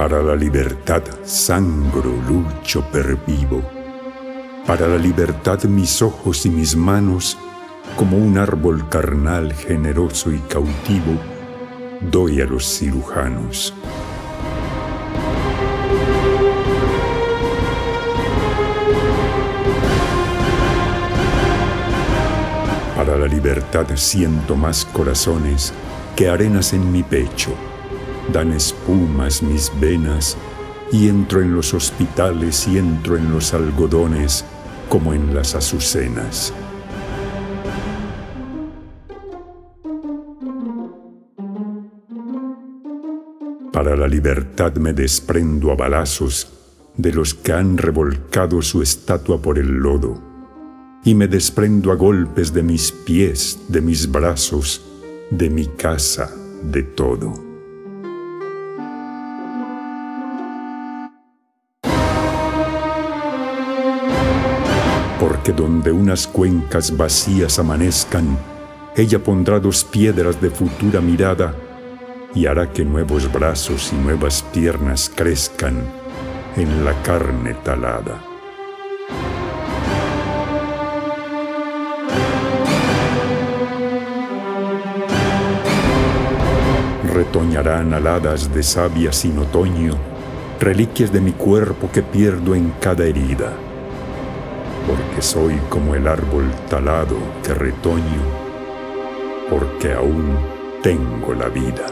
Para la libertad sangro, lucho, pervivo. Para la libertad mis ojos y mis manos, como un árbol carnal, generoso y cautivo, doy a los cirujanos. Para la libertad siento más corazones que arenas en mi pecho. Dan espumas mis venas y entro en los hospitales y entro en los algodones como en las azucenas. Para la libertad me desprendo a balazos de los que han revolcado su estatua por el lodo, y me desprendo a golpes de mis pies, de mis brazos, de mi casa, de todo. Porque donde unas cuencas vacías amanezcan, ella pondrá dos piedras de futura mirada y hará que nuevos brazos y nuevas piernas crezcan en la carne talada. Retoñarán aladas de savia sin otoño, reliquias de mi cuerpo que pierdo en cada herida, porque soy como el árbol talado que retoño, porque aún tengo la vida.